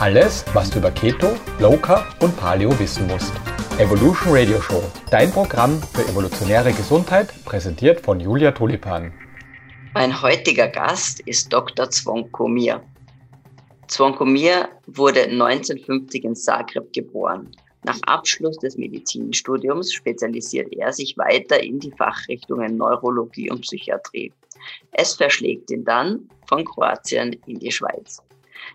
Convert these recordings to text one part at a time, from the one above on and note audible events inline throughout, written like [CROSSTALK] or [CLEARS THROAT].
Alles, was du über Keto, Low Carb und Paleo wissen musst. Evolution Radio Show, dein Programm für evolutionäre Gesundheit, präsentiert von Julia Tulipan. Mein heutiger Gast ist Dr. Zvonko Mir. Zvonko Mir wurde 1950 in Zagreb geboren. Nach Abschluss des Medizinstudiums spezialisiert er sich weiter in die Fachrichtungen Neurologie und Psychiatrie. Es verschlägt ihn dann von Kroatien in die Schweiz.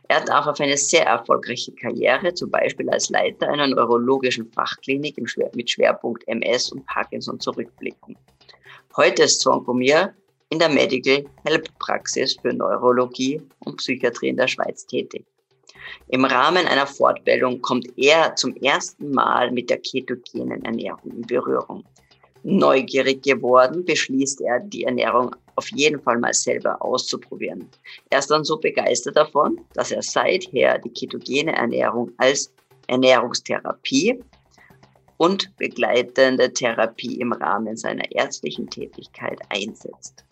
Er darf auf eine sehr erfolgreiche Karriere, zum Beispiel als Leiter einer neurologischen Fachklinik mit Schwerpunkt MS und Parkinson zurückblicken. Heute ist Zwonkomir in der Medical Help Praxis für Neurologie und Psychiatrie in der Schweiz tätig. Im Rahmen einer Fortbildung kommt er zum ersten Mal mit der ketogenen Ernährung in Berührung. Neugierig geworden, beschließt er, die Ernährung auf jeden Fall mal selber auszuprobieren. Er ist dann so begeistert davon, dass er seither die ketogene Ernährung als Ernährungstherapie und begleitende Therapie im Rahmen seiner ärztlichen Tätigkeit einsetzt.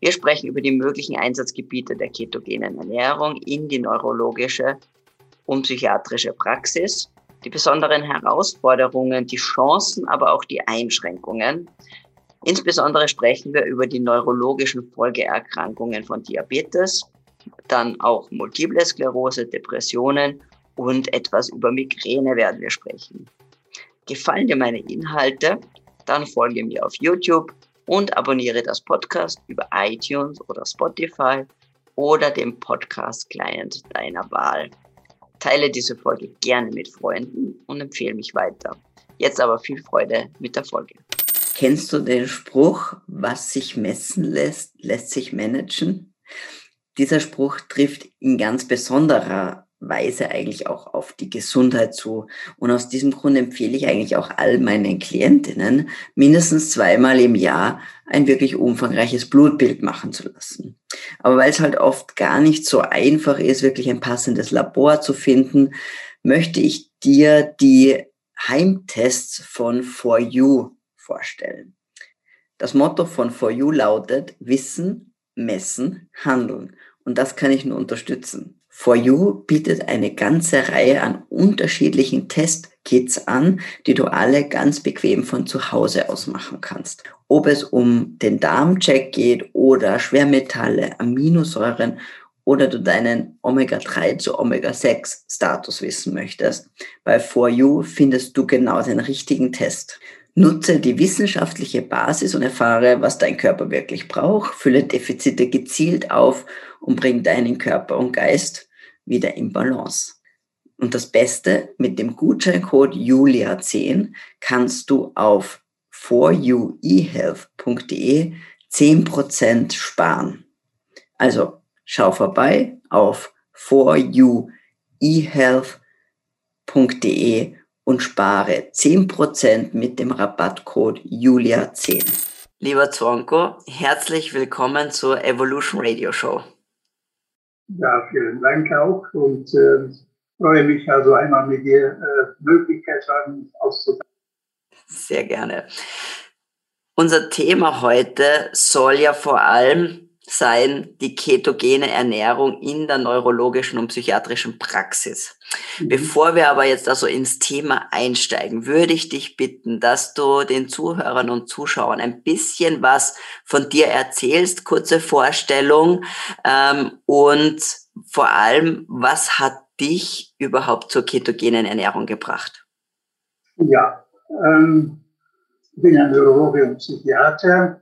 Wir sprechen über die möglichen Einsatzgebiete der ketogenen Ernährung in die neurologische und psychiatrische Praxis, die besonderen Herausforderungen, die Chancen, aber auch die Einschränkungen. Insbesondere sprechen wir über die neurologischen Folgeerkrankungen von Diabetes, dann auch Multiple Sklerose, Depressionen und etwas über Migräne werden wir sprechen. Gefallen dir meine Inhalte? Dann folge mir auf YouTube und abonniere das Podcast über iTunes oder Spotify oder dem Podcast-Client deiner Wahl. Teile diese Folge gerne mit Freunden und empfehle mich weiter. Jetzt aber viel Freude mit der Folge. Kennst du den Spruch, was sich messen lässt, lässt sich managen? Dieser Spruch trifft in ganz besonderer Weise eigentlich auch auf die Gesundheit zu. Und aus diesem Grund empfehle ich eigentlich auch all meinen Klientinnen, mindestens zweimal im Jahr ein wirklich umfangreiches Blutbild machen zu lassen. Aber weil es halt oft gar nicht so einfach ist, wirklich ein passendes Labor zu finden, möchte ich dir die Heimtests von For You vorstellen. Das Motto von For You lautet Wissen, Messen, Handeln. Und das kann ich nur unterstützen. For You bietet eine ganze Reihe an unterschiedlichen Testkits an, die du alle ganz bequem von zu Hause aus machen kannst. Ob es um den Darmcheck geht oder Schwermetalle, Aminosäuren oder du deinen Omega-3 zu Omega-6 Status wissen möchtest, bei For You findest du genau den richtigen Test. Nutze die wissenschaftliche Basis und erfahre, was dein Körper wirklich braucht, fülle Defizite gezielt auf und bring deinen Körper und Geist wieder in Balance. Und das Beste, mit dem Gutscheincode Julia10 kannst du auf foruehealth.de 10% sparen. Also schau vorbei auf foruehealth.de und spare 10% mit dem Rabattcode Julia10. Lieber Zwonko, herzlich willkommen zur Evolution Radio Show. Ja, vielen Dank auch und äh, freue mich also einmal mit dir äh, Möglichkeit haben, auszutauschen. Sehr gerne. Unser Thema heute soll ja vor allem sein die ketogene Ernährung in der neurologischen und psychiatrischen Praxis. Mhm. Bevor wir aber jetzt also ins Thema einsteigen, würde ich dich bitten, dass du den Zuhörern und Zuschauern ein bisschen was von dir erzählst, kurze Vorstellung ähm, und vor allem, was hat dich überhaupt zur ketogenen Ernährung gebracht? Ja, ähm, ich bin ja Neurologe und Psychiater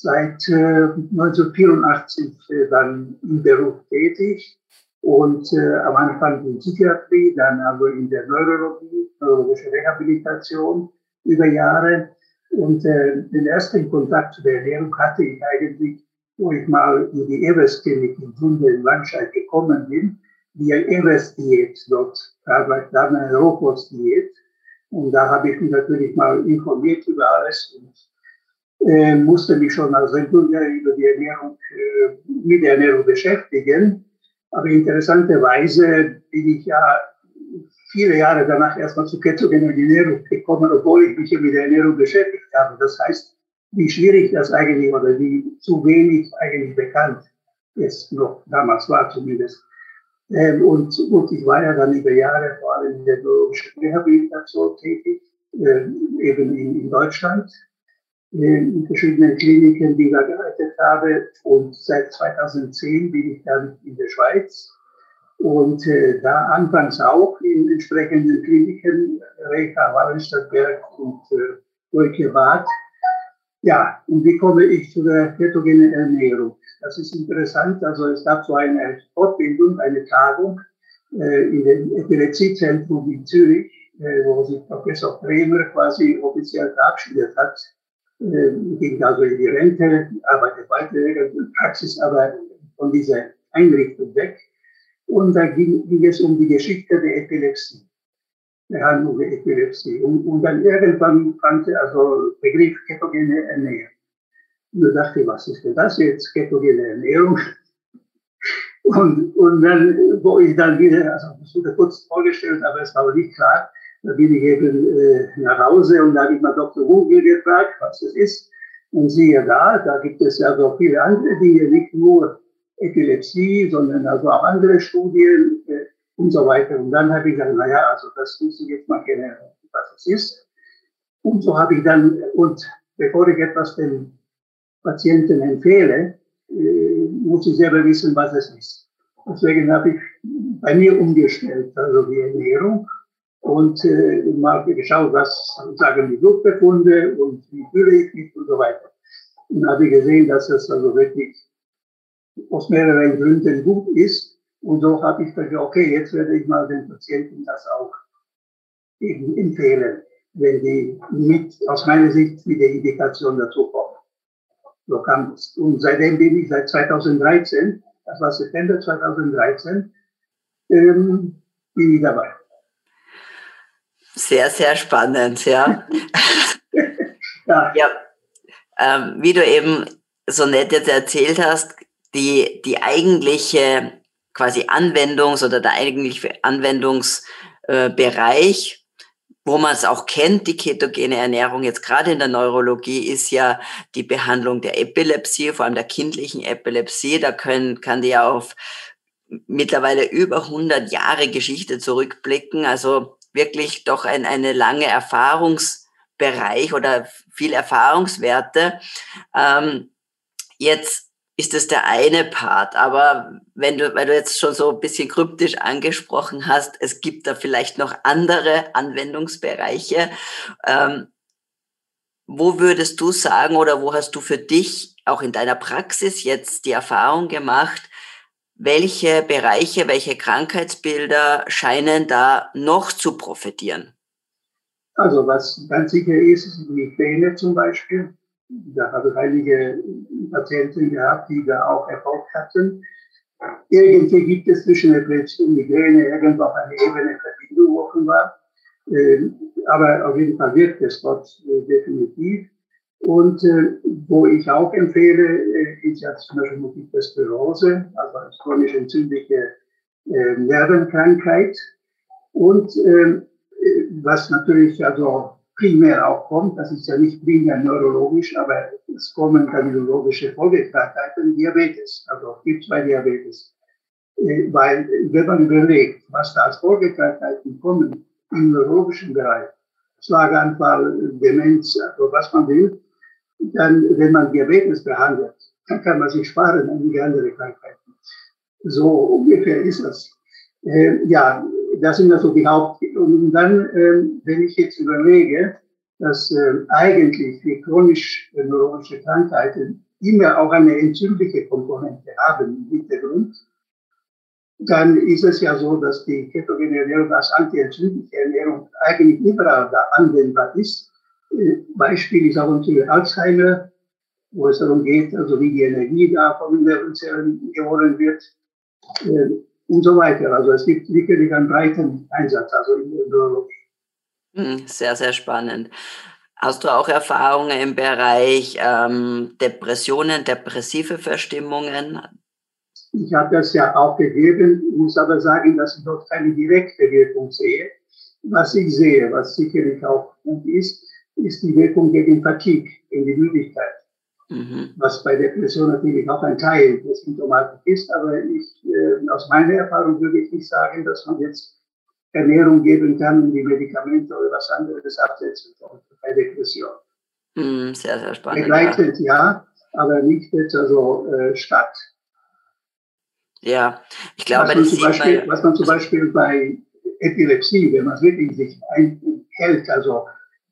seit äh, 1984 äh, dann im Beruf tätig und äh, am Anfang in Psychiatrie, dann also in der Neurologie, neurologische Rehabilitation über Jahre. Und äh, den ersten Kontakt zu der Ernährung hatte ich eigentlich, wo ich mal in die Evers-Klinik in Sunde in Landscheid gekommen bin, die Evers-Diät dort, da eine Rohkost-Diät. Und da habe ich mich natürlich mal informiert über alles und äh, musste mich schon als Regulär über die Ernährung, äh, mit der Ernährung beschäftigen. Aber interessanterweise bin ich ja viele Jahre danach erstmal zu ketogener Ernährung gekommen, obwohl ich mich mit der Ernährung beschäftigt habe. Das heißt, wie schwierig das eigentlich oder wie zu wenig eigentlich bekannt ist, noch damals war zumindest. Ähm, und gut, ich war ja dann über Jahre vor allem in der neurologischen Rehabilitation tätig, äh, eben in, in Deutschland, in verschiedenen Kliniken, die ich da geleitet habe. Und seit 2010 bin ich dann in der Schweiz. Und äh, da anfangs auch in entsprechenden Kliniken, Recha, Wallenstadtberg und äh, Leuke. Ja, und wie komme ich zu der ketogenen Ernährung? Das ist interessant. Also es gab so eine Fortbildung, eine Tagung äh, in dem Epilepsiezentrum in Zürich, äh, wo sich Professor Bremer quasi offiziell verabschiedet hat. Äh, ging also in die Rente, arbeitet weiter in Praxis, aber von dieser Einrichtung weg. Und da ging, ging es um die Geschichte der Epilepsie. Behandlung der Epilepsie. Und, und dann irgendwann fand also Begriff ketogene Ernährung. Und da dachte ich, was ist denn das jetzt, ketogene Ernährung? Und, und dann, wo ich dann wieder, also das wurde kurz vorgestellt, aber es war nicht klar, da bin ich eben äh, nach Hause und da habe ich mal Dr. Runkel gefragt, was das ist. Und siehe da, da gibt es ja so viele andere Dinge, nicht nur Epilepsie, sondern also auch andere Studien äh, und so weiter. Und dann habe ich gesagt, naja, also das muss ich jetzt mal kennenlernen, was es ist. Und so habe ich dann, und bevor ich etwas den Patienten empfehle, äh, muss ich selber wissen, was es ist. Deswegen habe ich bei mir umgestellt, also die Ernährung und äh, mal geschaut, was sagen die Blutbefunde und wie fühle ich mich und so weiter. Und habe gesehen, dass es also wirklich aus mehreren Gründen gut ist. Und so habe ich gesagt, okay, jetzt werde ich mal den Patienten das auch eben empfehlen, wenn die mit, aus meiner Sicht, mit der Indikation dazu kommen. So kam es. Und seitdem bin ich seit 2013, das war September 2013, ähm, bin ich dabei. Sehr, sehr spannend, ja. [LAUGHS] ja. ja. Ähm, wie du eben so nett jetzt erzählt hast, die, die eigentliche quasi Anwendungs- oder der eigentliche Anwendungsbereich wo man es auch kennt, die ketogene Ernährung jetzt gerade in der Neurologie ist ja die Behandlung der Epilepsie, vor allem der kindlichen Epilepsie. Da können, kann die ja auf mittlerweile über 100 Jahre Geschichte zurückblicken. Also wirklich doch ein, eine lange Erfahrungsbereich oder viel Erfahrungswerte. Ähm, jetzt ist das der eine Part. Aber wenn du, weil du jetzt schon so ein bisschen kryptisch angesprochen hast, es gibt da vielleicht noch andere Anwendungsbereiche. Ähm, wo würdest du sagen oder wo hast du für dich auch in deiner Praxis jetzt die Erfahrung gemacht, welche Bereiche, welche Krankheitsbilder scheinen da noch zu profitieren? Also was ganz sicher ist, ist die Migräne zum Beispiel. Da habe ich einige Patienten gehabt, die da auch Erfolg hatten. Irgendwie gibt es zwischen Epilepsie und Migräne irgendwo auf einer Ebene Verbindung offenbar. Ähm, aber auf jeden Fall wirkt es dort äh, definitiv. Und äh, wo ich auch empfehle, äh, ist ja zum Beispiel Multiple Sklerose, also als chronisch entzündliche Nervenkrankheit. Und ähm, was natürlich also primär auch kommt, das ist ja nicht primär neurologisch, aber es kommen kardiologische Folgekrankheiten, Diabetes, also Typ 2 Diabetes. Äh, weil, wenn man überlegt, was da als Folgekrankheiten kommen im neurologischen Bereich, Schlaganfall, Demenz, also was man will, dann, wenn man Diabetes behandelt, dann kann man sich sparen an die andere Krankheiten. So ungefähr ist das. Äh, ja, das sind also die Haupt. Und dann, äh, wenn ich jetzt überlege, dass äh, eigentlich die chronisch neurologische Krankheiten immer auch eine entzündliche Komponente haben im Hintergrund, dann ist es ja so, dass die ketogene Ernährung als antientzündliche Ernährung eigentlich überall da anwendbar ist. Beispiel ist auch natürlich Alzheimer, wo es darum geht, also wie die Energie da von den Nervenzellen gewonnen wird. Äh, und so weiter. Also es gibt wirklich einen breiten Einsatz, also in der Neurologie. Hm, sehr, sehr spannend. Hast du auch Erfahrungen im Bereich ähm, Depressionen, depressive Verstimmungen? Ich habe das ja auch gegeben, muss aber sagen, dass ich dort keine direkte Wirkung sehe. Was ich sehe, was sicherlich auch gut ist, ist die Wirkung gegen Fatigue, gegen die Müdigkeit. Mhm. Was bei Depression natürlich auch ein Teil der Symptomatik ist, aber ich äh, aus meiner Erfahrung würde ich nicht sagen, dass man jetzt Ernährung geben kann und die Medikamente oder was anderes absetzen sollte bei Depression. Mm, sehr, sehr spannend. Begleitet ja, ja aber nicht jetzt also äh, statt. Ja, ich glaube, was man, zum Beispiel, was man zum Beispiel bei Epilepsie, wenn man es wirklich sich einhält, also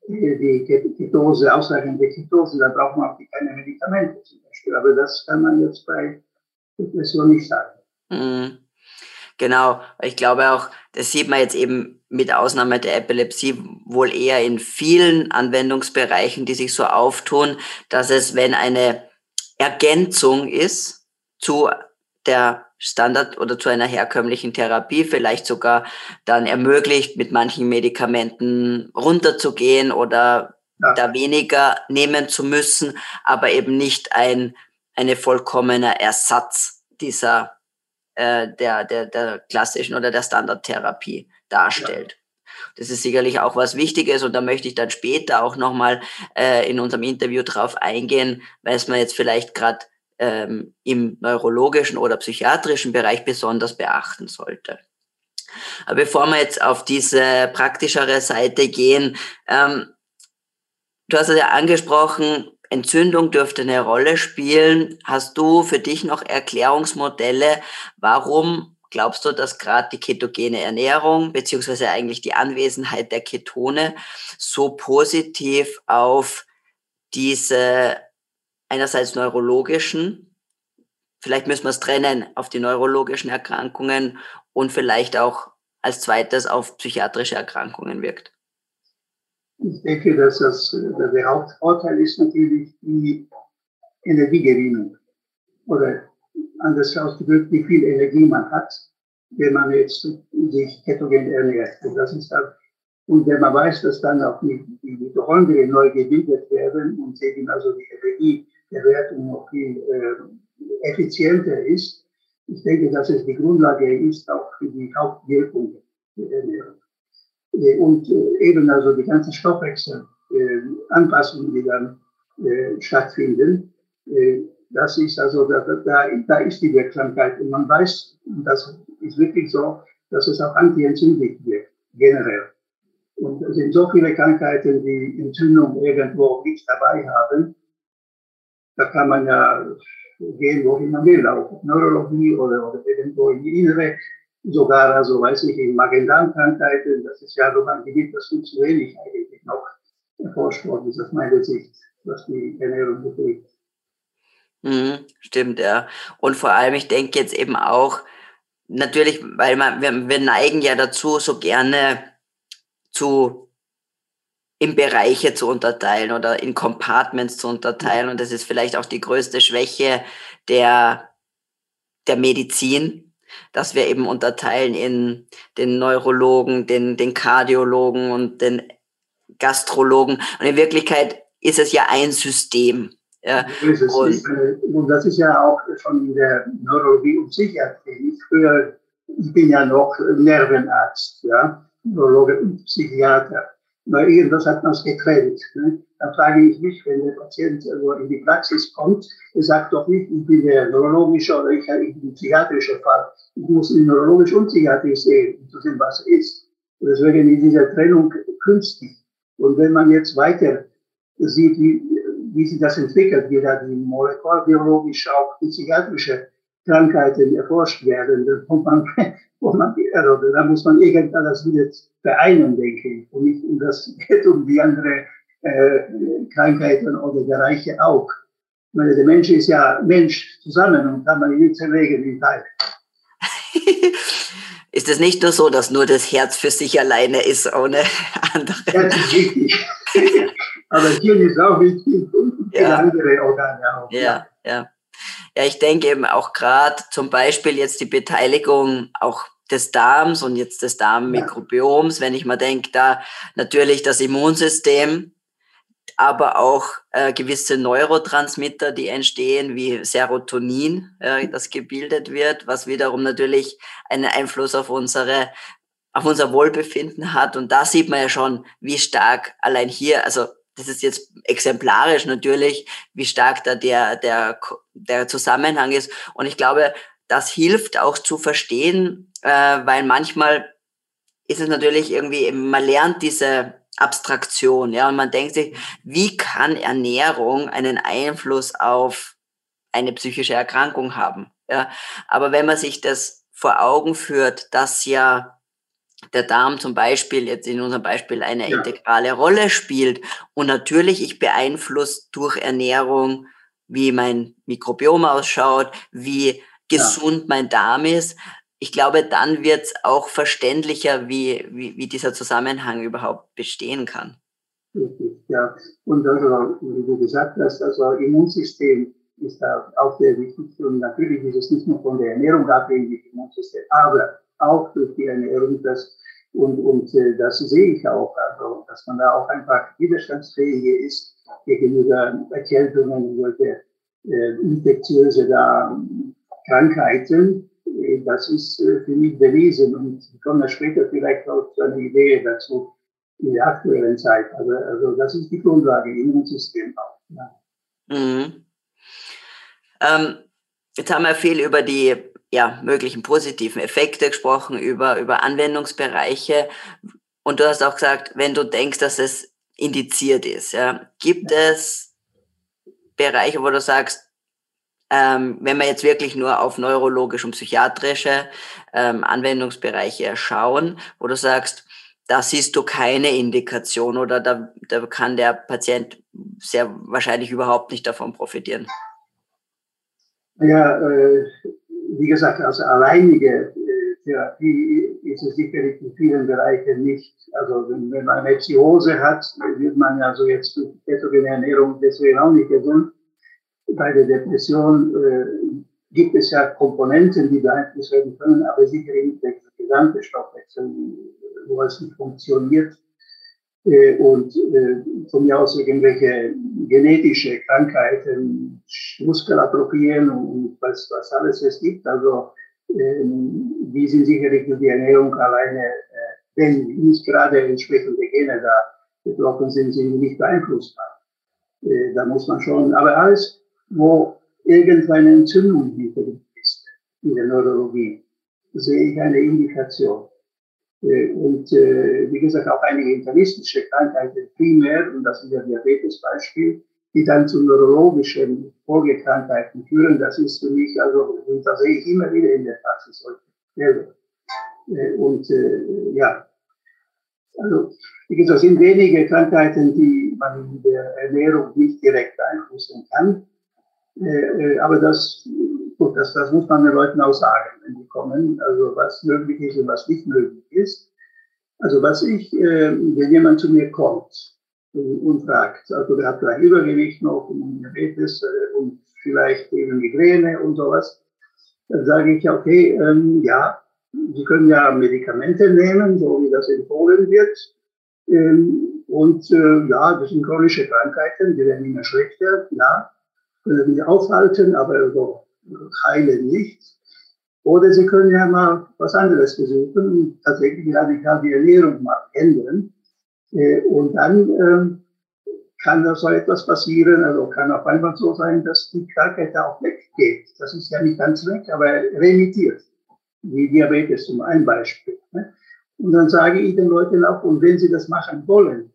die Ketose, ausreichende Ketose, da braucht man auch keine Medikamente zum Beispiel. Aber das kann man jetzt bei Depression nicht sagen. Mhm. Genau, ich glaube auch, das sieht man jetzt eben mit Ausnahme der Epilepsie wohl eher in vielen Anwendungsbereichen, die sich so auftun, dass es, wenn eine Ergänzung ist zu der Standard oder zu einer herkömmlichen Therapie vielleicht sogar dann ermöglicht, mit manchen Medikamenten runterzugehen oder ja. da weniger nehmen zu müssen, aber eben nicht ein eine vollkommener Ersatz dieser äh, der, der, der klassischen oder der Standardtherapie darstellt. Ja. Das ist sicherlich auch was Wichtiges und da möchte ich dann später auch nochmal äh, in unserem Interview drauf eingehen, weil es man jetzt vielleicht gerade ähm, im neurologischen oder psychiatrischen Bereich besonders beachten sollte. Aber bevor wir jetzt auf diese praktischere Seite gehen, ähm, du hast es ja angesprochen, Entzündung dürfte eine Rolle spielen. Hast du für dich noch Erklärungsmodelle, warum glaubst du, dass gerade die ketogene Ernährung beziehungsweise eigentlich die Anwesenheit der Ketone so positiv auf diese einerseits neurologischen, vielleicht müssen wir es trennen, auf die neurologischen Erkrankungen und vielleicht auch als zweites auf psychiatrische Erkrankungen wirkt? Ich denke, dass das, der Hauptvorteil ist natürlich die Energiegewinnung. Oder anders ausgedrückt, wie viel Energie man hat, wenn man jetzt sich ketogen ernährt. Und das ist dann und wenn man weiß, dass dann auch die, die Mitochondrien neu gebildet werden und eben also die Energie Bewertung noch viel äh, effizienter ist. Ich denke, dass es die Grundlage ist auch für die Hauptwirkung der Ernährung. Äh, und äh, eben also die ganzen Stoffwechselanpassungen, äh, die dann äh, stattfinden, äh, das ist also, da, da, da ist die Wirksamkeit. Und man weiß, und das ist wirklich so, dass es auch antientzündlich wirkt, generell. Und es sind so viele Krankheiten, die Entzündung irgendwo nicht dabei haben, da kann man ja gehen, wohin man will, auch Neurologie oder, oder irgendwo in die Innere, sogar, also weiß ich, in Magen-Darm-Krankheiten, das ist ja so ein Gebiet, das viel zu wenig eigentlich noch erforscht worden ist, aus meiner Sicht, was die Ernährung betrifft. Mhm, stimmt, ja. Und vor allem, ich denke jetzt eben auch, natürlich, weil man, wir, wir neigen ja dazu, so gerne zu in Bereiche zu unterteilen oder in Compartments zu unterteilen. Und das ist vielleicht auch die größte Schwäche der, der Medizin, dass wir eben unterteilen in den Neurologen, den, den Kardiologen und den Gastrologen. Und in Wirklichkeit ist es ja ein System. Ja. Und, und, das ist ja auch schon in der Neurologie und Psychiatrie. Ich, früher, ich bin ja noch Nervenarzt, ja, Neurologe und Psychiater weil irgendwas hat man es getrennt. Ne? Dann frage ich mich, wenn der Patient also in die Praxis kommt, er sagt doch nicht, ich bin der neurologische oder ich bin der psychiatrische Fall. Ich muss ihn neurologisch und psychiatrisch sehen, um zu sehen, was er ist. Und deswegen ist diese Trennung künstlich. Und wenn man jetzt weiter sieht, wie, wie sich das entwickelt, wie da die molekularbiologische, auch die psychiatrische Krankheiten erforscht werden, dann kommt man, [LAUGHS] wo man, also, da muss man irgendwas wieder vereinen, denke ich. Und nicht um das [LAUGHS] geht um die andere äh, Krankheiten oder Bereiche auch. Ich meine, der Mensch ist ja Mensch zusammen und kann man ihn nicht zerlegen wie Teil. [LAUGHS] ist es nicht nur so, dass nur das Herz für sich alleine ist, ohne andere? Das ist wichtig. Aber Hirn ist auch wichtig und ja. andere Organe auch. Ja, ja. Ja, ich denke eben auch gerade zum Beispiel jetzt die Beteiligung auch des Darms und jetzt des Darmmikrobioms, wenn ich mal denke, da natürlich das Immunsystem, aber auch äh, gewisse Neurotransmitter, die entstehen, wie Serotonin, äh, das gebildet wird, was wiederum natürlich einen Einfluss auf unsere auf unser Wohlbefinden hat. Und da sieht man ja schon, wie stark allein hier, also das ist jetzt exemplarisch natürlich, wie stark da der, der, der Zusammenhang ist. Und ich glaube, das hilft auch zu verstehen, äh, weil manchmal ist es natürlich irgendwie, man lernt diese Abstraktion, ja, und man denkt sich, wie kann Ernährung einen Einfluss auf eine psychische Erkrankung haben? Ja, aber wenn man sich das vor Augen führt, dass ja der Darm zum Beispiel jetzt in unserem Beispiel eine ja. integrale Rolle spielt und natürlich ich beeinflusst durch Ernährung, wie mein Mikrobiom ausschaut, wie gesund ja. mein Darm ist. Ich glaube, dann wird es auch verständlicher, wie, wie, wie dieser Zusammenhang überhaupt bestehen kann. Richtig, ja. Und also, wie du gesagt hast, also Immunsystem ist da auch sehr wichtig. Und natürlich ist es nicht nur von der Ernährung abhängig, Immunsystem, aber auch durch die Ernährung, das, und, und äh, das sehe ich auch, also, dass man da auch einfach widerstandsfähiger ist gegenüber Erkältungen, solche äh, infektiöse da, Krankheiten. Äh, das ist äh, für mich bewiesen und ich komme später vielleicht auch zu einer Idee dazu in der aktuellen Zeit. Also, also das ist die Grundlage, Immunsystem auch. Ja. Mhm. Ähm, jetzt haben wir viel über die ja, möglichen positiven Effekte gesprochen, über, über Anwendungsbereiche. Und du hast auch gesagt, wenn du denkst, dass es indiziert ist, ja, gibt es Bereiche, wo du sagst, ähm, wenn wir jetzt wirklich nur auf neurologische und psychiatrische ähm, Anwendungsbereiche schauen, wo du sagst, da siehst du keine Indikation oder da, da kann der Patient sehr wahrscheinlich überhaupt nicht davon profitieren. Ja, äh, wie gesagt, als alleinige äh, Therapie ist es sicherlich in vielen Bereichen nicht. Also wenn, wenn man eine Psychose hat, wird man also jetzt durch ketogene Ernährung deswegen auch nicht gesund. Bei der Depression äh, gibt es ja Komponenten, die beeinflusst werden können, aber sicherlich nicht der gesamte Stoffwechsel, wo es nicht funktioniert. Äh, und äh, von mir aus irgendwelche genetische Krankheiten, Muskelatrophien und was, was alles es gibt. Also ähm, die sind sicherlich durch die Ernährung alleine, äh, wenn nicht gerade entsprechende Gene da betroffen sind, sind nicht beeinflussbar. Da muss man schon, aber alles, wo irgendeine Entzündung hinterliegt ist in der Neurologie, sehe ich eine Indikation. Äh, und äh, wie gesagt, auch einige internistische Krankheiten primär, und das ist der Diabetes-Beispiel, die dann zu neurologischen Folgekrankheiten führen. Das ist für mich, also, und das sehe ich immer wieder in der Praxis heute. Äh, und äh, ja, also wie gesagt, es sind wenige Krankheiten, die man in der Ernährung nicht direkt beeinflussen kann. Äh, äh aber das Gut, das, das muss man den Leuten auch sagen, wenn die kommen, also was möglich ist und was nicht möglich ist. Also was ich, äh, wenn jemand zu mir kommt und, fragt, also der hat vielleicht Übergewicht noch und Diabetes und vielleicht eben Migräne und sowas, dann sage ich, okay, ähm, ja, Sie können ja Medikamente nehmen, so wie das empfohlen wird. Ähm, und äh, ja, das sind chronische Krankheiten, die werden immer schlechter, ja, können wir aufhalten, aber so heilen nicht. Oder Sie können ja mal was anderes versuchen und tatsächlich radikal die Ernährung mal ändern. Äh, und dann ähm, kann da so etwas passieren, also kann auch einfach so sein, dass die Krankheit auch weggeht. Das ist ja nicht ganz weg, aber remittiert. Wie Diabetes zum ein Beispiel. Ne? Und dann sage ich den Leuten auch, und wenn sie das machen wollen,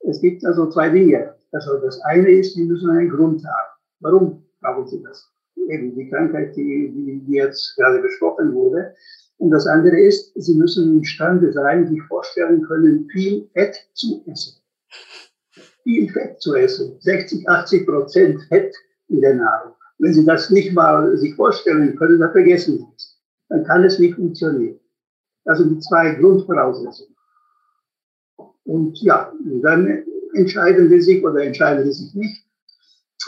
es gibt also zwei Dinge. Also das eine ist, sie müssen einen Grund haben. Warum brauchen sie das? eben die Krankheit, die, die, die jetzt gerade besprochen wurde. Und das andere ist, Sie müssen imstande sein, sich vorstellen können, viel Fett zu essen. Viel Fett zu essen. 60, 80 Prozent Fett in der Nahrung. Wenn Sie das nicht mal sich vorstellen können, dann vergessen Sie es. Dann kann es nicht funktionieren. Das sind die zwei Grundvoraussetzungen. Und ja, dann entscheiden Sie sich oder entscheiden Sie sich nicht.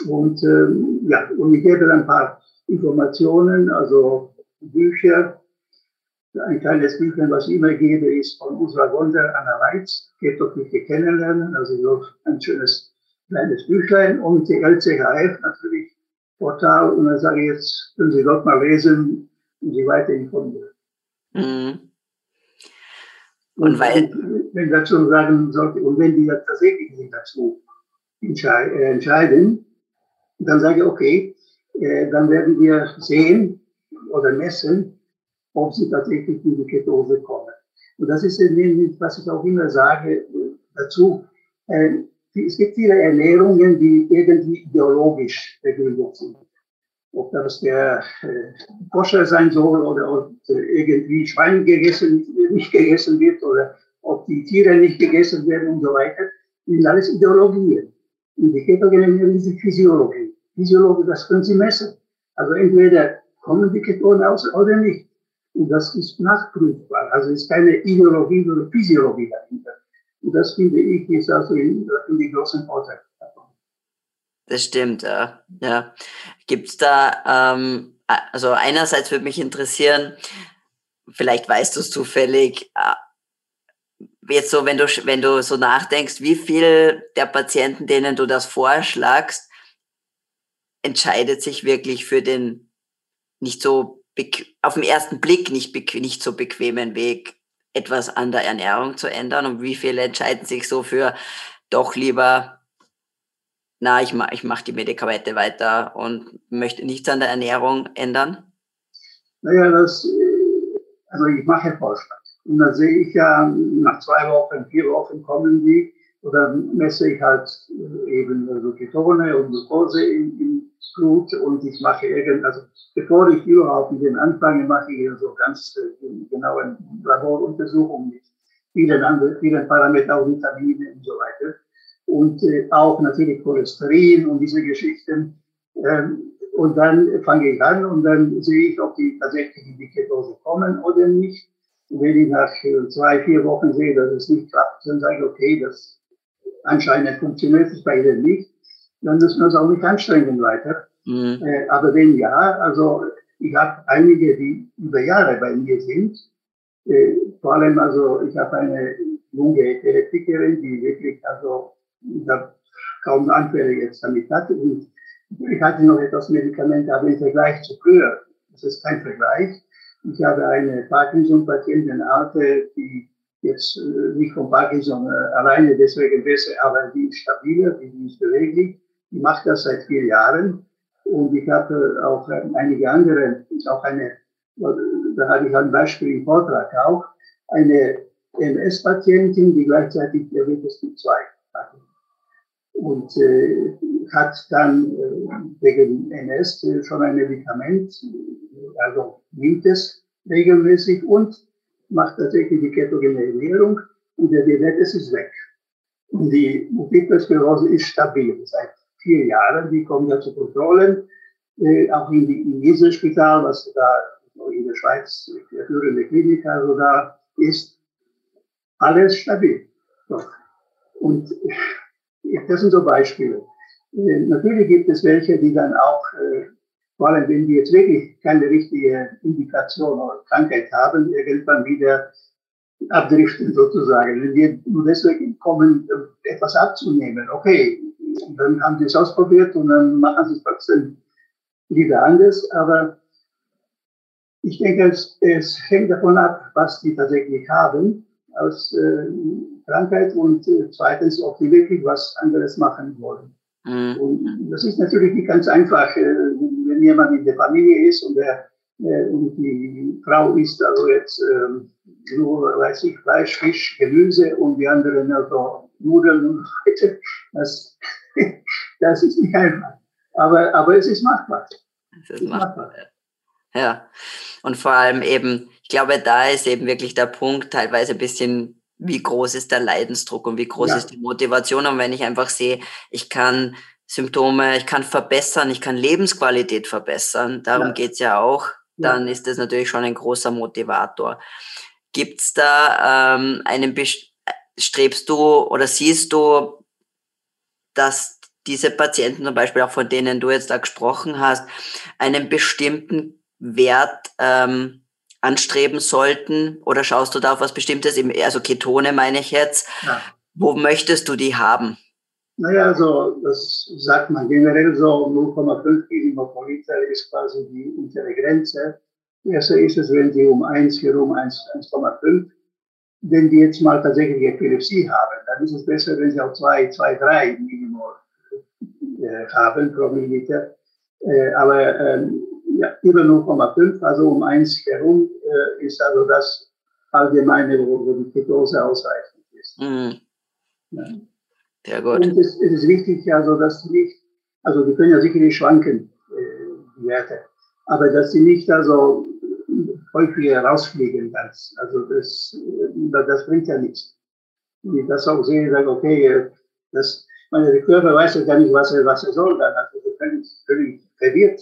Und ähm, ja, und ich gebe ein paar Informationen, also Bücher. Ein kleines Büchlein, was ich immer gebe, ist von Ursula Gonder, Anna Weitz, geht doch nicht kennenlernen, also so ein schönes kleines Büchlein und die LCHF natürlich Portal und dann sage ich jetzt, können Sie dort mal lesen und Sie weiter informieren. Mhm. Und, weil, wenn dazu sagen sollte, und wenn die tatsächlich sich dazu entscheiden, dann sage ich, okay, äh, dann werden wir sehen, oder messen, ob sie tatsächlich in die Ketose kommen. Und das ist was ich auch immer sage dazu. Äh, es gibt viele Ernährungen, die irgendwie ideologisch begründet sind. Ob das der äh, Koscher sein soll oder ob irgendwie Schwein gegessen, nicht gegessen wird oder ob die Tiere nicht gegessen werden und so weiter. Sind alles Ideologien. Und die ketogene die Physiologie. Physiologie, das können Sie messen. Also entweder kommen die Ketone aus oder nicht. Und das ist nachprüfbar. Also ist keine Ideologie oder Physiologie dahinter. Und das finde ich ist also in, in die großen Vorteile. Das stimmt, ja. ja. Gibt da, ähm, also einerseits würde mich interessieren, vielleicht weißt du es zufällig, äh, jetzt so, wenn du, wenn du so nachdenkst, wie viel der Patienten, denen du das vorschlagst, entscheidet sich wirklich für den nicht so auf den ersten Blick nicht, nicht so bequemen Weg, etwas an der Ernährung zu ändern und wie viele entscheiden sich so für doch lieber, na, ich mache ich mach die Medikamente weiter und möchte nichts an der Ernährung ändern? Naja, das, also ich mache Vorschlag. Und da sehe ich ja, nach zwei Wochen, vier Wochen kommen die, oder messe ich halt eben so Ketone und Glucose in, in Blut und ich mache irgend, also bevor ich überhaupt mit den anfange, mache ich so ganz äh, genaue Laboruntersuchungen mit vielen anderen, vielen Parametern, auch Vitamine und so weiter. Und äh, auch natürlich Cholesterin und diese Geschichten. Ähm, und dann fange ich an und dann sehe ich, ob die tatsächlich in die Ketose kommen oder nicht. Wenn ich nach äh, zwei, vier Wochen sehe, dass es nicht klappt, dann sage ich, okay, das anscheinend funktioniert es bei Ihnen nicht dann müssen wir es auch nicht anstrengen weiter. Mhm. Äh, aber wenn ja, also ich habe einige, die über Jahre bei mir sind. Äh, vor allem, also ich habe eine junge Epileptikerin, die wirklich, also ich habe kaum Anfälle jetzt damit hat. Und ich hatte noch etwas Medikamente, aber im Vergleich zu früher, das ist kein Vergleich. Ich habe eine Parkinson-Patientin, Alte, die jetzt äh, nicht von Parkinson äh, alleine deswegen besser, aber die ist stabiler, die ist beweglich. Die macht das seit vier Jahren. Und ich habe auch einige andere, auch eine, da hatte ich ein Beispiel im Vortrag auch, eine MS-Patientin, die gleichzeitig Diabetes Typ 2 hatte. Und äh, hat dann äh, wegen MS schon ein Medikament, also nimmt es regelmäßig und macht tatsächlich die ketogene Ernährung und der Diabetes ist weg. Und die Multiple Sklerose ist stabil seit vier Jahren. Die kommen ja zu Kontrollen, äh, auch in, in dieses Spital, was da in der Schweiz der führende Klinik also da ist. Alles stabil. So. Und äh, das sind so Beispiele. Äh, natürlich gibt es welche, die dann auch, äh, vor allem wenn die jetzt wirklich keine richtige Indikation oder Krankheit haben, irgendwann wieder abdriften sozusagen. Wenn wir nur deswegen kommen, etwas abzunehmen, okay, dann haben sie es ausprobiert und dann machen sie es trotzdem wieder anders. Aber ich denke, es, es hängt davon ab, was die tatsächlich haben aus äh, Krankheit und äh, zweitens, ob die wirklich was anderes machen wollen. Mhm. Und das ist natürlich nicht ganz einfach, äh, wenn jemand in der Familie ist und, der, äh, und die Frau isst also jetzt ähm, nur, weiß ich, Fleisch, Fisch, Gemüse und die anderen also Nudeln und weiter. Das [LAUGHS] das ist nicht einfach. Aber, aber es ist machbar. Es ist machbar. Ja. Und vor allem eben, ich glaube, da ist eben wirklich der Punkt teilweise ein bisschen, wie groß ist der Leidensdruck und wie groß ja. ist die Motivation. Und wenn ich einfach sehe, ich kann Symptome, ich kann verbessern, ich kann Lebensqualität verbessern, darum ja. geht's ja auch, dann ja. ist das natürlich schon ein großer Motivator. Gibt's da ähm, einen, strebst du oder siehst du dass diese Patienten zum Beispiel auch von denen du jetzt da gesprochen hast, einen bestimmten Wert ähm, anstreben sollten? Oder schaust du da auf was Bestimmtes, also Ketone meine ich jetzt, ja. wo möchtest du die haben? Naja, also das sagt man generell so, 0,5 Millimol pro Liter ist quasi die untere Grenze. Besser ist es, wenn sie um 1 herum 1,5 wenn die jetzt mal tatsächlich Epilepsie haben, dann ist es besser, wenn sie auch 2, 2, 3 Millimol haben pro Milliliter. Äh, aber ähm, ja, über 0,5, also um 1 herum, äh, ist also das allgemeine, wo, wo die Ketose ausreichend ist. Mhm. Ja. Sehr gut. Und es, es, ist wichtig, also, dass sie nicht, also die können ja sicherlich schwanken, äh, die Werte, aber dass sie nicht also häufiger rausfliegen. Das, also das, das bringt ja nichts. Wenn ich das auch sehe, sage okay, das, meine, der Körper weiß ja gar nicht, was er, was er soll dann. Also völlig, völlig verwirrt.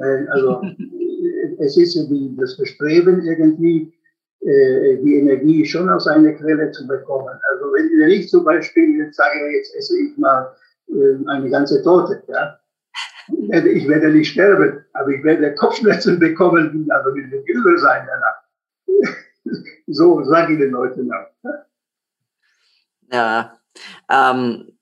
Also [LAUGHS] es ist wie das Bestreben irgendwie, äh, die Energie schon aus einer Quelle zu bekommen. Also wenn, ich zum Beispiel jetzt sage, jetzt esse ich mal äh, eine ganze Torte, ja, ich werde nicht sterben, aber ich werde Kopfschmerzen bekommen, also wird übel sein danach. [LAUGHS] so sage ich den Leuten auch. Ja, ähm,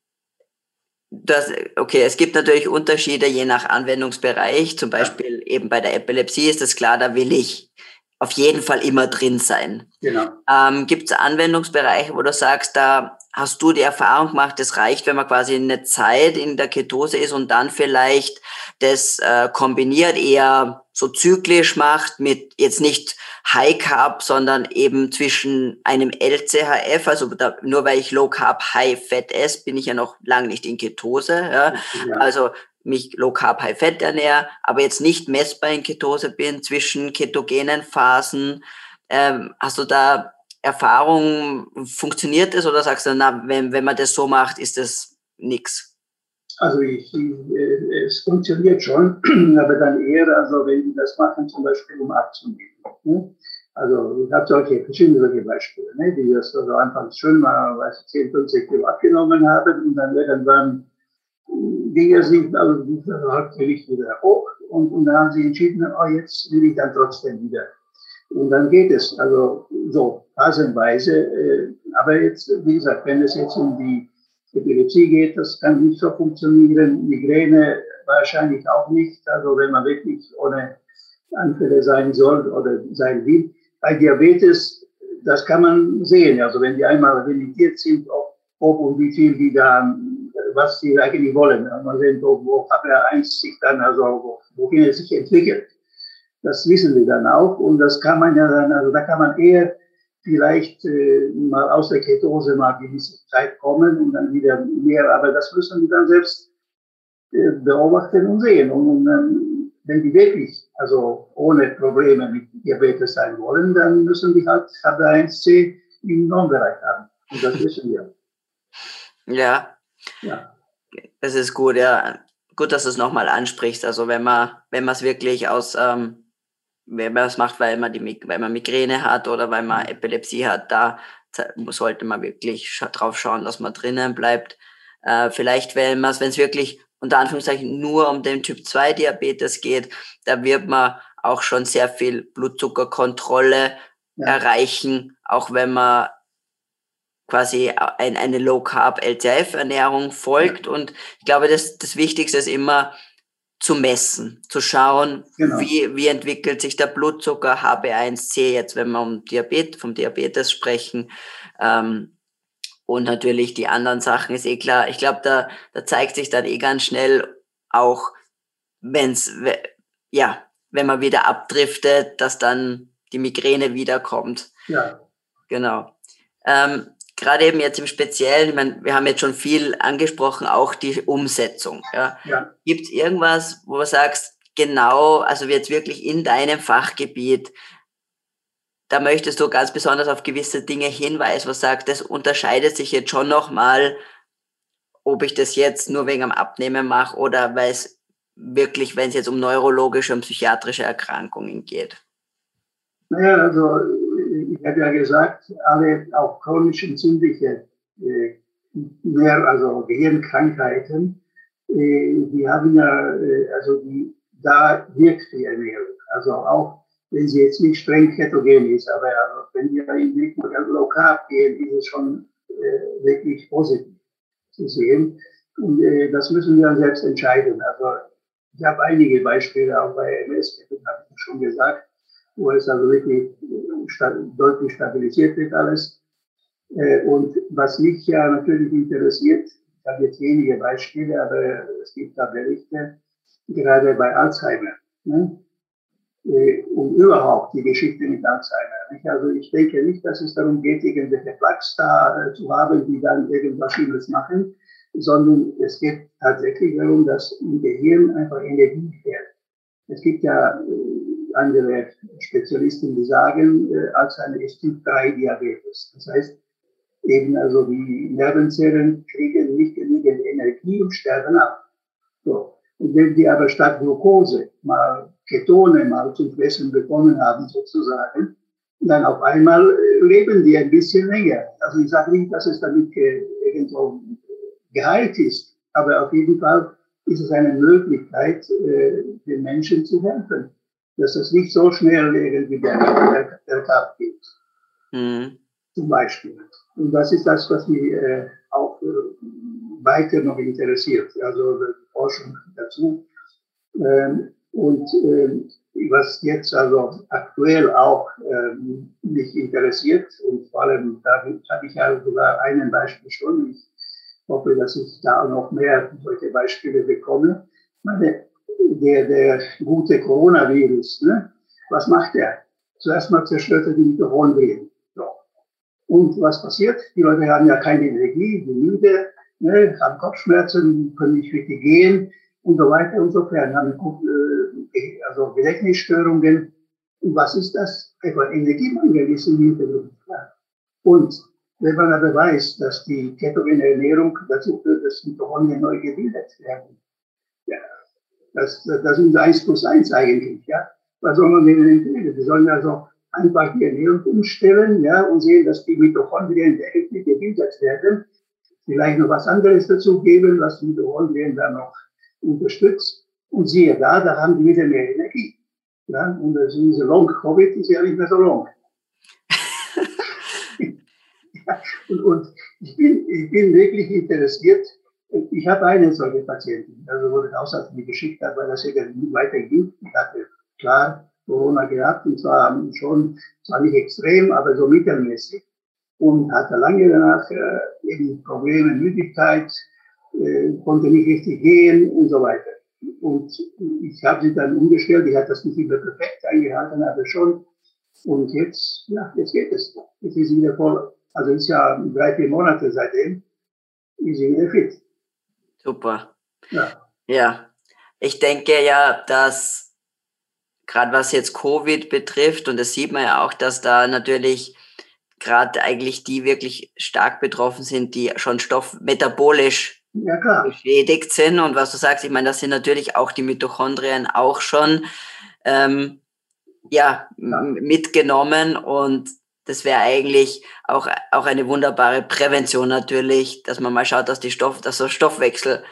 das, okay, es gibt natürlich Unterschiede je nach Anwendungsbereich. Zum Beispiel eben bei der Epilepsie ist es klar, da will ich auf jeden Fall immer drin sein. Genau. Ähm, Gibt es Anwendungsbereiche, wo du sagst, da hast du die Erfahrung gemacht, es reicht, wenn man quasi eine Zeit in der Ketose ist und dann vielleicht das äh, kombiniert eher so zyklisch macht mit jetzt nicht High Carb, sondern eben zwischen einem LCHF, also da, nur weil ich Low Carb High Fat esse, bin ich ja noch lange nicht in Ketose. Ja? ja. Also mich Low Carb High Fat ernähre, aber jetzt nicht messbar in Ketose bin zwischen ketogenen Phasen. Ähm, hast du da Erfahrung, funktioniert es oder sagst du, na, wenn, wenn man das so macht, ist das nichts? Also ich, äh, es funktioniert schon, [CLEARS THROAT] aber dann eher, also wenn die das machen, zum Beispiel um abzunehmen. Ne? Also ich habe solche verschiedene solche Beispiele, ne? die das also anfangs schön mal, weiß ich, 10, 15 Kilo abgenommen haben und dann irgendwann ging es nicht, also das Hauptgewicht wieder hoch und, und dann haben sie entschieden, oh, jetzt will ich dann trotzdem wieder. Und dann geht es, also so phasenweise. Äh, aber jetzt, wie gesagt, wenn es jetzt um die Epilepsie geht, das kann nicht so funktionieren. Migräne wahrscheinlich auch nicht. Also wenn man wirklich ohne Anfälle sein soll oder sein will. Bei Diabetes, das kann man sehen. Also wenn die einmal limitiert sind, ob, ob und wie viel die da was sie eigentlich wollen. Man sieht, wo, wo KPR1 sich dann, also wohin es sich entwickelt. Das wissen wir dann auch und das kann man ja dann, also da kann man eher vielleicht äh, mal aus der Ketose mal gewisse Zeit kommen und dann wieder mehr, aber das müssen wir dann selbst äh, beobachten und sehen. Und, und dann, wenn die wirklich also ohne Probleme mit Diabetes sein wollen, dann müssen die halt HB1C im Normbereich haben. Und das wissen wir. [LAUGHS] Ja, ja. Das ist gut, ja. Gut, dass du es nochmal ansprichst. Also wenn man, wenn man es wirklich aus, ähm, wenn man es macht, weil man die, weil man Migräne hat oder weil man mhm. Epilepsie hat, da sollte man wirklich drauf schauen, dass man drinnen bleibt. Äh, vielleicht, wenn man wenn es wirklich unter Anführungszeichen nur um den Typ 2 Diabetes geht, da wird man auch schon sehr viel Blutzuckerkontrolle ja. erreichen, auch wenn man quasi ein, eine Low-Carb-LCF-Ernährung folgt. Und ich glaube, das, das Wichtigste ist immer zu messen, zu schauen, genau. wie, wie entwickelt sich der Blutzucker, HB1C, jetzt wenn wir um Diabetes, vom Diabetes sprechen. Ähm, und natürlich die anderen Sachen ist eh klar. Ich glaube, da, da zeigt sich dann eh ganz schnell auch, wenn's, ja, wenn man wieder abdriftet, dass dann die Migräne wiederkommt. Ja. Genau. Ähm, gerade eben jetzt im Speziellen, ich meine, wir haben jetzt schon viel angesprochen, auch die Umsetzung. Ja. ja. Gibt es irgendwas, wo du sagst, genau, also jetzt wirklich in deinem Fachgebiet, da möchtest du ganz besonders auf gewisse Dinge hinweisen, was sagt, das unterscheidet sich jetzt schon nochmal, ob ich das jetzt nur wegen am Abnehmen mache oder weil es wirklich, wenn es jetzt um neurologische und psychiatrische Erkrankungen geht? Naja, also ich habe ja gesagt, alle auch chronisch entzündliche, äh, mehr, also Gehirnkrankheiten, äh, die haben ja, äh, also die, da wirkt die Ernährung. Also auch wenn sie jetzt nicht streng ketogen ist, aber also wenn wir in Weg Low Carb gehen, ist es schon äh, wirklich positiv zu sehen. Und äh, das müssen wir dann selbst entscheiden. Also ich habe einige Beispiele auch bei MS, habe ich schon gesagt wo es also wirklich deutlich stabilisiert wird alles. Äh, und was mich ja natürlich interessiert, ich habe jetzt wenige Beispiele, aber es gibt da Berichte, gerade bei Alzheimer. Ne? äh, und überhaupt die Geschichte mit Alzheimer. Also ich denke nicht, dass es darum geht, irgendwelche Plaques da äh, zu haben, die dann irgendwas Schlimmes machen, sondern es geht tatsächlich darum, dass im Gehirn einfach Energie fehlt. Es gibt ja äh, andere Spezialisten, die sagen, äh, Alzheimer ist Typ 3 Diabetes. Das heißt, eben also die Nervenzellen kriegen nicht genügend Energie und sterben ab. So. Und wenn die aber statt Glucose mal Ketone mal zum Fressen bekommen haben, sozusagen, dann auf einmal äh, leben die ein bisschen länger. Also ich sage nicht, dass es damit irgendwo geheilt ist, aber auf jeden Fall ist es eine Möglichkeit, äh, den Menschen zu helfen, dass es nicht so schnell irgendwie der, der, Tat geht. Mhm. Zum Beispiel. Und das ist das, was mich äh, auch äh, weiter noch interessiert, also die Forschung dazu. Ähm, und ähm, was jetzt also aktuell auch ähm, mich interessiert und vor allem, da habe ich ja sogar einen Beispiel schon. Ich hoffe, dass ich da noch mehr solche Beispiele bekomme. Meine, der, der gute Coronavirus, ne? was macht er? Zuerst mal zerstört er die Mitochondrien. So. Und was passiert? Die Leute haben ja keine Energie, die müde, ne? haben Kopfschmerzen, können nicht richtig gehen und so weiter und so fort. Haben äh, also Gedächtnisstörungen. Und was ist das? Einfach Energiemangel ist im Hintergrund. Und wenn man aber weiß, dass die ketogene Ernährung dazu führt, dass Mitochondrien neu gebildet werden, ja, das, das sind eins plus eins eigentlich, ja. Was soll man denen empfehlen? Die sollen also einfach die Ernährung umstellen, ja, und sehen, dass die Mitochondrien endlich gebildet werden. Vielleicht noch was anderes dazu geben, was die Mitochondrien dann noch unterstützt. Und siehe da, da haben die wieder mehr Energie. Ja, und also diese Long-Covid ist ja nicht mehr so long. [LAUGHS] [LAUGHS] und, und ich, bin, ich bin wirklich interessiert. Ich habe eine solche Patientin, also wo der Hausarzt mir geschickt hat, weil das irgendwie weiterging. Ich hatte klar Corona gehabt und zwar schon, zwar nicht extrem, aber so mittelmäßig. Und hatte lange danach äh, eben Probleme, Müdigkeit, äh, konnte nicht richtig gehen und so weiter. Und ich habe sie dann umgestellt, ich hatte das nicht immer perfekt eingehalten, aber schon. Und jetzt, ja, jetzt geht es. Jetzt ist sie wieder voll also ist ja drei, vier Monate seitdem, ist sie wieder fit. Super. Ja. Ja. Ich denke ja, dass gerade was jetzt Covid betrifft, und das sieht man ja auch, dass da natürlich gerade eigentlich die wirklich stark betroffen sind, die schon stoffmetabolisch ja, beschädigt sind. Und was du sagst, ich meine, das sind natürlich auch die Mitochondrien auch schon ähm, ja, ja. mitgenommen. Und das wäre eigentlich auch, auch eine wunderbare Prävention natürlich, dass man mal schaut, dass die Stoff, dass der Stoffwechsel,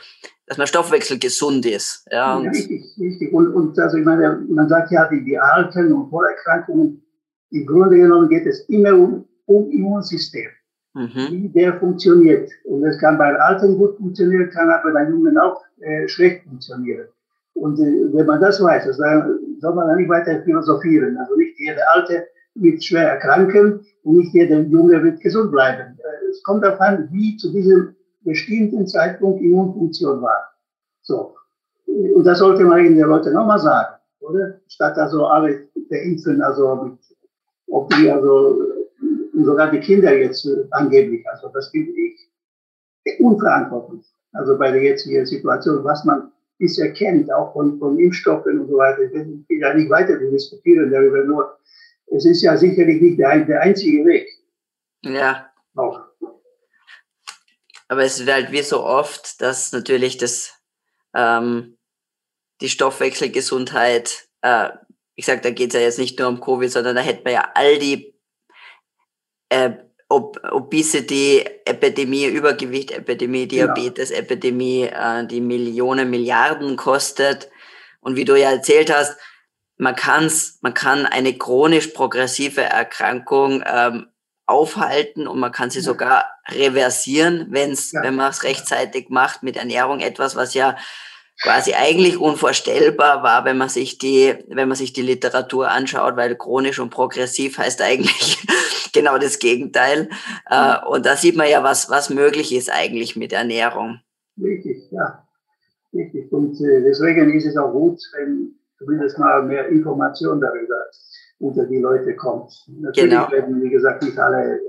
dass man Stoffwechsel gesund ist. Ja, und richtig, richtig. Und, und also ich meine, man sagt ja, die, die Alten und Vorerkrankungen, im Grunde genommen geht es immer um, um Immunsystem. Mhm. Wie der funktioniert. Und das kann bei Alten gut funktionieren, kann aber bei Jungen auch äh, schlecht funktionieren. Und äh, wenn man das weiß, also, soll man dann nicht weiter philosophieren. Also nicht jeder Alte wird schwer erkranken und nicht jeder Junge wird gesund bleiben. Äh, es kommt darauf an, wie zu diesem bestimmten Zeitpunkt Immunfunktion war. So. Und das sollte man den Leuten nochmal sagen, oder? Statt also alle verimpfen, also mit, ob die also, sogar die Kinder jetzt äh, angeblich, also das finde ich unverantwortlich. Also bei der jetzigen Situation, was man bisher kennt, auch von, von Impfstoffen und so weiter, ich will ja nicht weiter diskutieren darüber, nur es ist ja sicherlich nicht der, der einzige Weg. Ja. Auch. Aber es ist halt wie so oft, dass natürlich das, ähm, die Stoffwechselgesundheit, äh, ich sage, da geht es ja jetzt nicht nur um Covid, sondern da hätten wir ja all die äh, Ob Obesity, Epidemie, Übergewicht, Epidemie, genau. Diabetes. Epidemie, äh, die Millionen, Milliarden kostet. Und wie du ja erzählt hast, man kann's, man kann eine chronisch progressive Erkrankung ähm, aufhalten und man kann sie ja. sogar reversieren, wenn's, ja. wenn man es rechtzeitig macht mit Ernährung, etwas, was ja quasi eigentlich unvorstellbar war, wenn man sich die, wenn man sich die Literatur anschaut, weil chronisch und progressiv heißt eigentlich [LAUGHS] genau das Gegenteil. Äh, und da sieht man ja, was, was möglich ist eigentlich mit Ernährung. Richtig, ja. Richtig. Und äh, deswegen ist es auch gut, wenn zumindest mal mehr Information darüber unter die Leute kommt. Natürlich genau. werden, wie gesagt, nicht alle äh,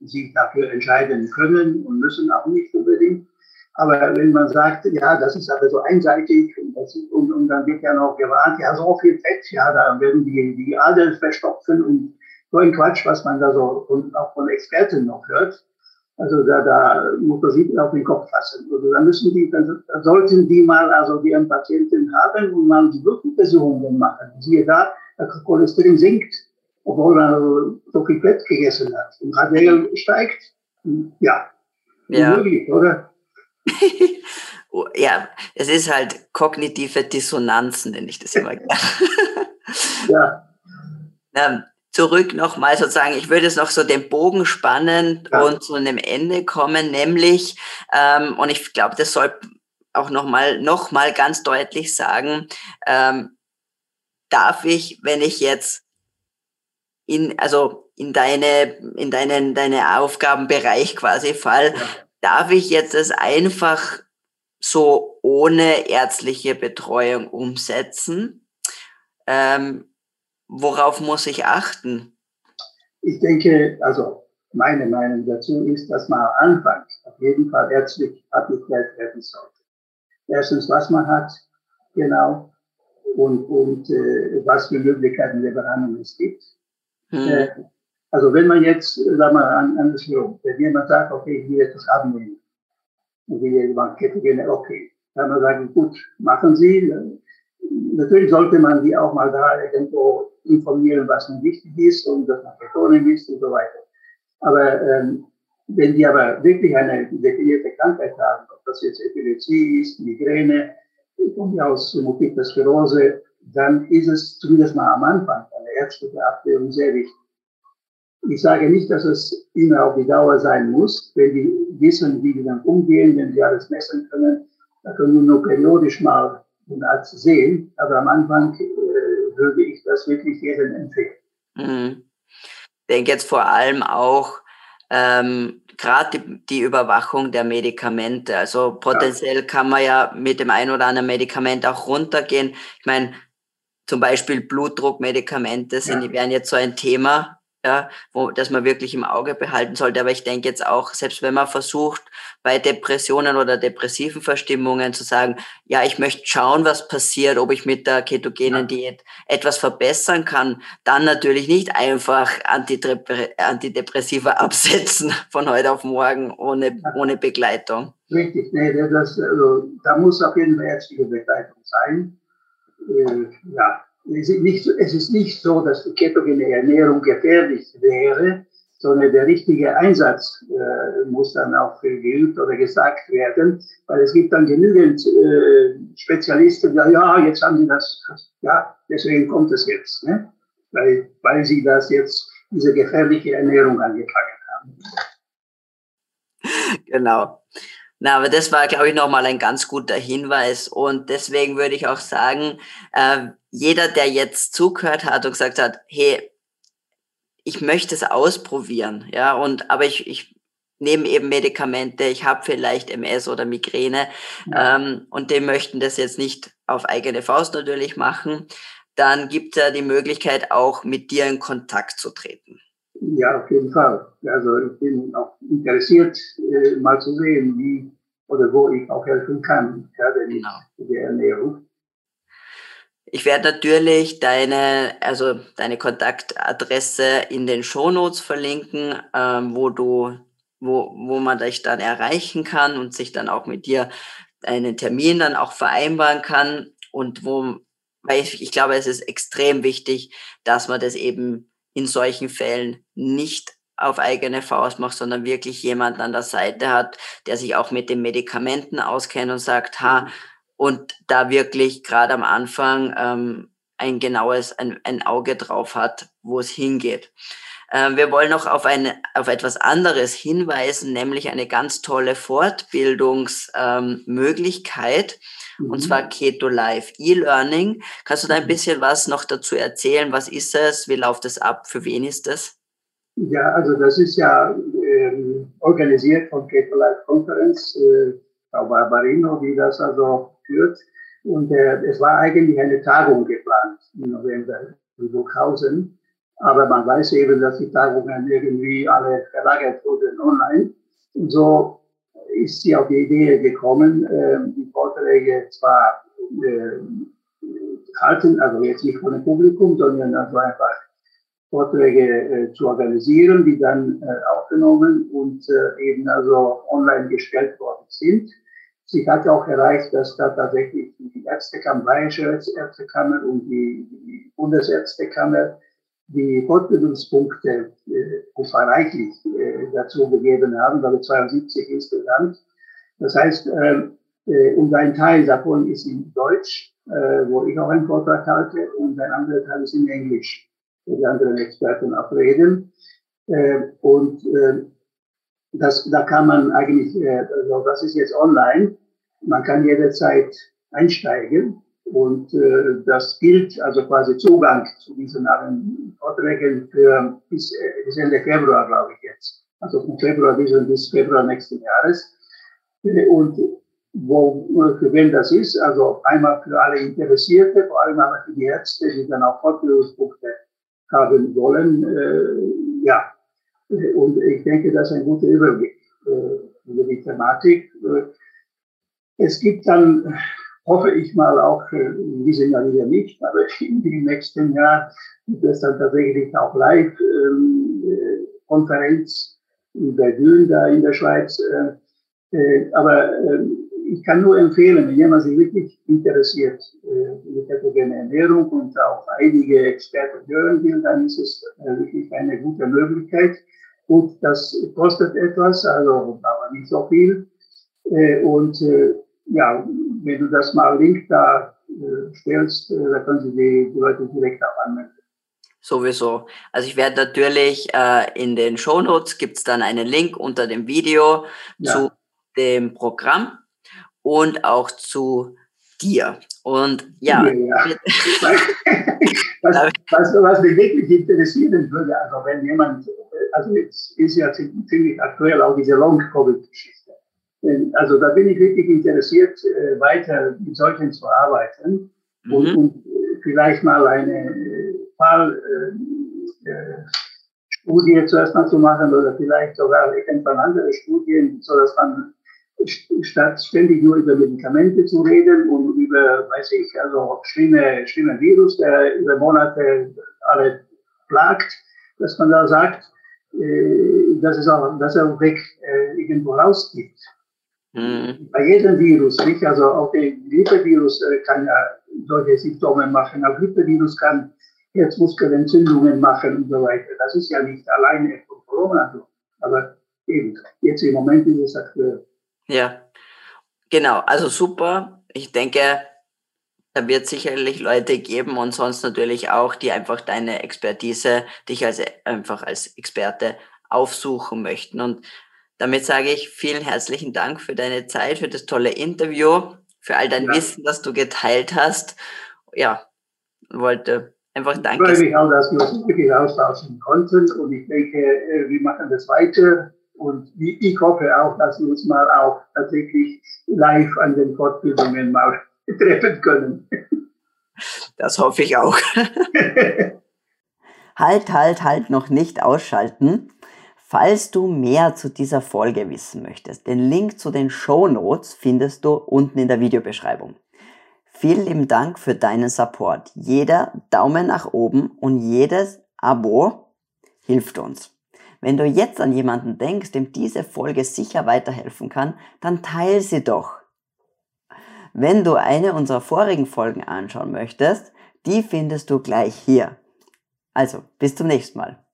sich dafür entscheiden können und müssen auch nicht unbedingt. Aber wenn man sagt, ja, das ist aber so einseitig und, das, und, und dann wird ja noch gewarnt, ja, so viel Fett, ja, da werden die, die Adern verstopfen und so ein Quatsch, was man da so und auch von Experten noch hört. Also da, da muss man sich auf den Kopf fassen. Also da müssen die, dann, da sollten die mal also die Patienten haben und mal die Blutuntersuchungen machen. Siehe da, der Cholesterin sinkt, obwohl er so viel Fett gegessen hat. Und HDL steigt. Ja, ja. Möglich, oder? [LAUGHS] ja, es ist halt kognitive Dissonanzen, nenne ich das immer gerne. ja. [LAUGHS] Ähm, zurück nochmal sozusagen, ich würde jetzt noch so den Bogen spannen ja. und zu einem Ende kommen, nämlich, ähm, und ich glaube, das soll auch nochmal noch mal ganz deutlich sagen, ähm, darf ich, wenn ich jetzt in, also in deine, in deinen, deine Aufgabenbereich quasi fall, ja. darf ich jetzt das einfach so ohne ärztliche Betreuung umsetzen? Ähm, Worauf muss ich achten? Ich denke, also meine Meinung dazu ist, dass man am Anfang auf jeden Fall ärztlich abgeklärt werden sollte. Erstens, was man hat, genau, und, und äh, was für Möglichkeiten der Behandlung es gibt. Hm. Äh, also wenn man jetzt, sagen wir mal, an, andersherum, wenn jemand sagt, okay, ich will etwas abnehmen, und will jemand Ketogene, okay, dann kann man sagen, gut, machen Sie, natürlich sollte man die auch mal da irgendwo informieren, was nun wichtig ist und dass man betonen ist und so weiter. Aber ähm, wenn die aber wirklich eine definierte Krankheit haben, ob das jetzt Epilepsie ist, Migräne, von mir aus Multiple Sklerose, dann ist es zumindest mal am Anfang eine ärztliche Abklärung sehr wichtig. Ich sage nicht, dass es immer auf die Dauer sein muss, wenn die wissen, wie die dann umgehen, wenn sie alles messen können, da können wir nur periodisch mal den Arzt sehen, aber am Anfang würde ich das wirklich jedem empfehlen. Mhm. Ich denke jetzt vor allem auch ähm, gerade die, die, Überwachung der Medikamente. Also potenziell ja. kann man ja mit dem einen oder anderen Medikament auch runtergehen. Ich meine, zum Beispiel Blutdruckmedikamente sind, ja. die wären jetzt so ein Thema ja, wo, dass man wirklich im Auge behalten sollte. Aber ich denke jetzt auch, selbst wenn man versucht, bei Depressionen oder depressiven Verstimmungen zu sagen, ja, ich möchte schauen, was passiert, ob ich mit der ketogenen Diät etwas verbessern kann, dann natürlich nicht einfach Antidepressiva [LAUGHS] absetzen von heute auf morgen ohne, ohne Begleitung. Richtig, nee, das, also, da muss auf jeden Fall ärztliche Begleitung sein. Äh, ja, es ist, nicht, es ist nicht so, dass die ketogene Ernährung gefährlich wäre, sondern der richtige Einsatz äh, muss dann auch geübt oder gesagt werden, weil es gibt dann genügend äh, Spezialisten, ja, ja, jetzt haben sie das, ja, deswegen kommt es jetzt, ne? weil, weil sie das jetzt, diese gefährliche Ernährung angefangen haben. Genau. Na, aber das war, glaube ich, nochmal ein ganz guter Hinweis. Und deswegen würde ich auch sagen, äh, jeder, der jetzt zugehört hat und gesagt hat, hey, ich möchte es ausprobieren, ja, und aber ich, ich nehme eben Medikamente, ich habe vielleicht MS oder Migräne ja. ähm, und die möchten das jetzt nicht auf eigene Faust natürlich machen, dann gibt es ja die Möglichkeit, auch mit dir in Kontakt zu treten. Ja, auf jeden Fall. Also ich bin auch interessiert, äh, mal zu sehen, wie oder wo ich auch helfen kann, gerade genau. der Ernährung. Ich werde natürlich deine, also deine Kontaktadresse in den Shownotes verlinken, ähm, wo du, wo, wo man dich dann erreichen kann und sich dann auch mit dir einen Termin dann auch vereinbaren kann. Und wo, weil ich, ich glaube, es ist extrem wichtig, dass man das eben in solchen Fällen nicht auf eigene Faust macht, sondern wirklich jemanden an der Seite hat, der sich auch mit den Medikamenten auskennt und sagt, ha, und da wirklich gerade am Anfang ähm, ein genaues, ein, ein Auge drauf hat, wo es hingeht. Ähm, wir wollen noch auf, eine, auf etwas anderes hinweisen, nämlich eine ganz tolle Fortbildungsmöglichkeit, ähm, mhm. und zwar Keto Live E-Learning. Kannst du da ein mhm. bisschen was noch dazu erzählen? Was ist es? Wie läuft es ab? Für wen ist das? Ja, also das ist ja ähm, organisiert von Keto Live Conference. Äh, Frau Barbarino, die das also führt. Und äh, es war eigentlich eine Tagung geplant im November in Burghausen. Aber man weiß eben, dass die Tagungen irgendwie alle verlagert wurden online. Und so ist sie auf die Idee gekommen, äh, die Vorträge zwar äh, halten, also jetzt nicht von dem Publikum, sondern also einfach Vorträge äh, zu organisieren, die dann äh, aufgenommen und äh, eben also online gestellt worden sind. Sie hat auch erreicht, dass da tatsächlich die Ärztekammer, Bayerische Ärztekammer und die, die Bundesärztekammer die Fortbildungspunkte äh, umfangreichlich äh, dazu gegeben haben, also 72 insgesamt. Das heißt, äh, äh, und ein Teil davon ist in Deutsch, äh, wo ich auch einen Vortrag halte, und ein anderer Teil ist in Englisch die anderen Experten auch reden. Äh, und äh, das, da kann man eigentlich, also das ist jetzt online, man kann jederzeit einsteigen und äh, das gilt also quasi Zugang zu diesen allen Vorträgen für bis, äh, bis Ende Februar, glaube ich jetzt. Also von Februar bis, bis Februar nächsten Jahres. Äh, und wo, für wen das ist, also einmal für alle Interessierte, vor allem aber für die Ärzte, die dann auch Fortbildungspunkte haben wollen. Äh, ja, und ich denke, das ist ein guter Überblick äh, über die Thematik. Äh, es gibt dann, hoffe ich mal, auch äh, in diesem Jahr wieder nicht, aber [LAUGHS] im nächsten Jahr gibt es dann tatsächlich auch Live-Konferenz ähm, in Berlin, da in der Schweiz. Äh, äh, aber ähm, ich kann nur empfehlen, wenn jemand sich wirklich interessiert äh, mit ketogene Ernährung und auch einige Experten hören will, dann ist es äh, wirklich eine gute Möglichkeit. Und das kostet etwas, also aber nicht so viel. Äh, und äh, ja, wenn du das mal Link da äh, stellst, äh, da können Sie die, die Leute direkt auch anmelden. Sowieso. Also ich werde natürlich äh, in den Shownotes gibt es dann einen Link unter dem Video ja. zu dem Programm und auch zu dir. Und ja. ja, ja. [LAUGHS] was, was, was mich wirklich interessieren würde, also wenn jemand, also jetzt ist ja ziemlich aktuell auch diese Long-Covid-Geschichte. Also da bin ich wirklich interessiert, äh, weiter mit solchen zu arbeiten mhm. und, und, vielleicht mal eine Fallstudie äh, äh zuerst mal zu machen oder vielleicht sogar irgendwann andere Studien, so dass man statt ständig nur über Medikamente zu reden und über, weiß ich, also schlimme, schlimme Virus, der über Monate alle plagt, dass man da sagt, äh, dass es auch, dass er auch weg äh, irgendwo rausgibt. Mhm. Bei jedem Virus, nicht? Also auch der Grippevirus äh, kann ja solche Symptome machen. Auch Grippevirus kann Herzmuskelentzündungen machen und so weiter. Das ist ja nicht alleine von Corona so. Aber eben, jetzt im Moment ist es aktuell. Ja, genau. Also super. Ich denke, da wird sicherlich Leute geben und sonst natürlich auch, die einfach deine Expertise, dich als einfach als Experte aufsuchen möchten. Und damit sage ich vielen herzlichen Dank für deine Zeit, für das tolle Interview, für all dein ja. Wissen, das du geteilt hast. Ja, wollte einfach danke. Ich freue mich auch, dass wir uns wirklich austauschen konnten und ich denke, äh, wir machen das weiter und ich hoffe auch, dass wir uns mal auch tatsächlich live an den Fortbildungen mal [LAUGHS] treffen können. Das hoffe ich auch. [LAUGHS] halt, halt, halt noch nicht ausschalten. Falls du mehr zu dieser Folge wissen möchtest, den Link zu den Show Notes findest du unten in der Videobeschreibung. Vielen lieben Dank für deinen Support. Jeder Daumen nach oben und jedes Abo hilft uns. Wenn du jetzt an jemanden denkst, dem diese Folge sicher weiterhelfen kann, dann teile sie doch. Wenn du eine unserer vorigen Folgen anschauen möchtest, die findest du gleich hier. Also, bis zum nächsten Mal.